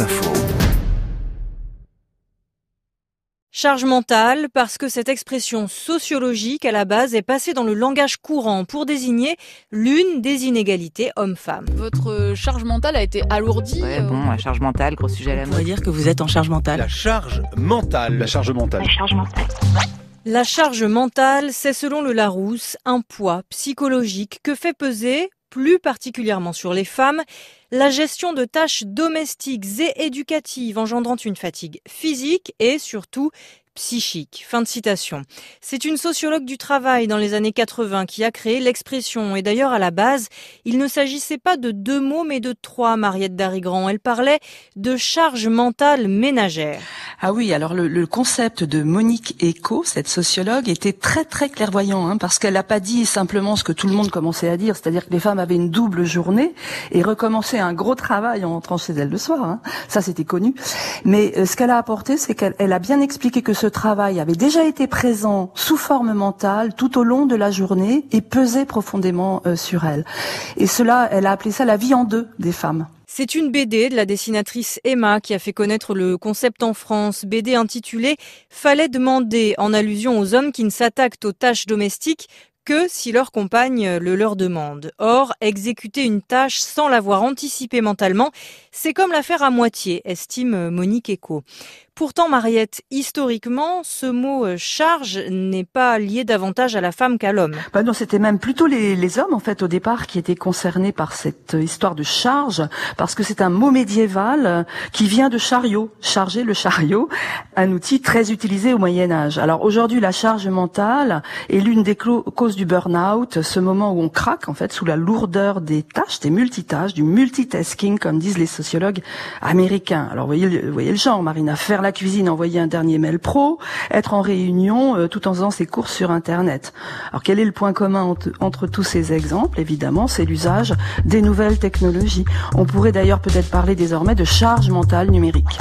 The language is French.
Info. Charge mentale, parce que cette expression sociologique à la base est passée dans le langage courant pour désigner l'une des inégalités hommes-femmes. Votre charge mentale a été alourdie Ouais, euh, bon, la charge mentale, gros sujet à la On pourrait dire que vous êtes en charge mentale. La charge mentale. La charge mentale. La charge mentale, c'est selon le Larousse un poids psychologique que fait peser, plus particulièrement sur les femmes, la gestion de tâches domestiques et éducatives engendrant une fatigue physique et surtout psychique. Fin de citation. C'est une sociologue du travail dans les années 80 qui a créé l'expression et d'ailleurs à la base, il ne s'agissait pas de deux mots mais de trois, Mariette Darigrand. Elle parlait de charge mentale ménagère. Ah oui, alors le, concept de Monique Eco, cette sociologue, était très très clairvoyant, hein, parce qu'elle n'a pas dit simplement ce que tout le monde commençait à dire, c'est-à-dire que les femmes avaient une double journée et recommençaient un gros travail en rentrant chez elles le soir. hein. Ça, c'était connu. Mais euh, ce qu'elle a apporté, c'est qu'elle elle a bien expliqué que ce travail avait déjà été présent sous forme mentale tout au long de la journée et pesait profondément euh, sur elle. Et cela, elle a appelé ça la vie en deux des femmes. C'est une BD de la dessinatrice Emma qui a fait connaître le concept en France, BD intitulée Fallait demander en allusion aux hommes qui ne s'attaquent aux tâches domestiques que si leur compagne le leur demande. Or, exécuter une tâche sans l'avoir anticipée mentalement, c'est comme la faire à moitié, estime Monique Eco. Pourtant, Mariette, historiquement, ce mot euh, charge n'est pas lié davantage à la femme qu'à l'homme. Bah non, c'était même plutôt les, hommes en fait au départ qui étaient concernés par cette histoire de charge, parce que c'est un mot médiéval euh, qui vient de chariot, charger le chariot, un outil très utilisé au Moyen Âge. Alors aujourd'hui, la charge mentale est l'une des clo- du burn-out, ce moment où on craque en fait sous la lourdeur des tâches, des multitâches, du multitasking comme disent les sociologues américains. Alors voyez, voyez le genre, Marina, faire la cuisine, envoyer un dernier mail pro, être en réunion euh, tout en faisant ses courses sur Internet. Alors quel est le point commun entre tous ces exemples? Évidemment, c'est l'usage des nouvelles technologies. On pourrait d'ailleurs peut-être parler désormais de charge mentale numérique.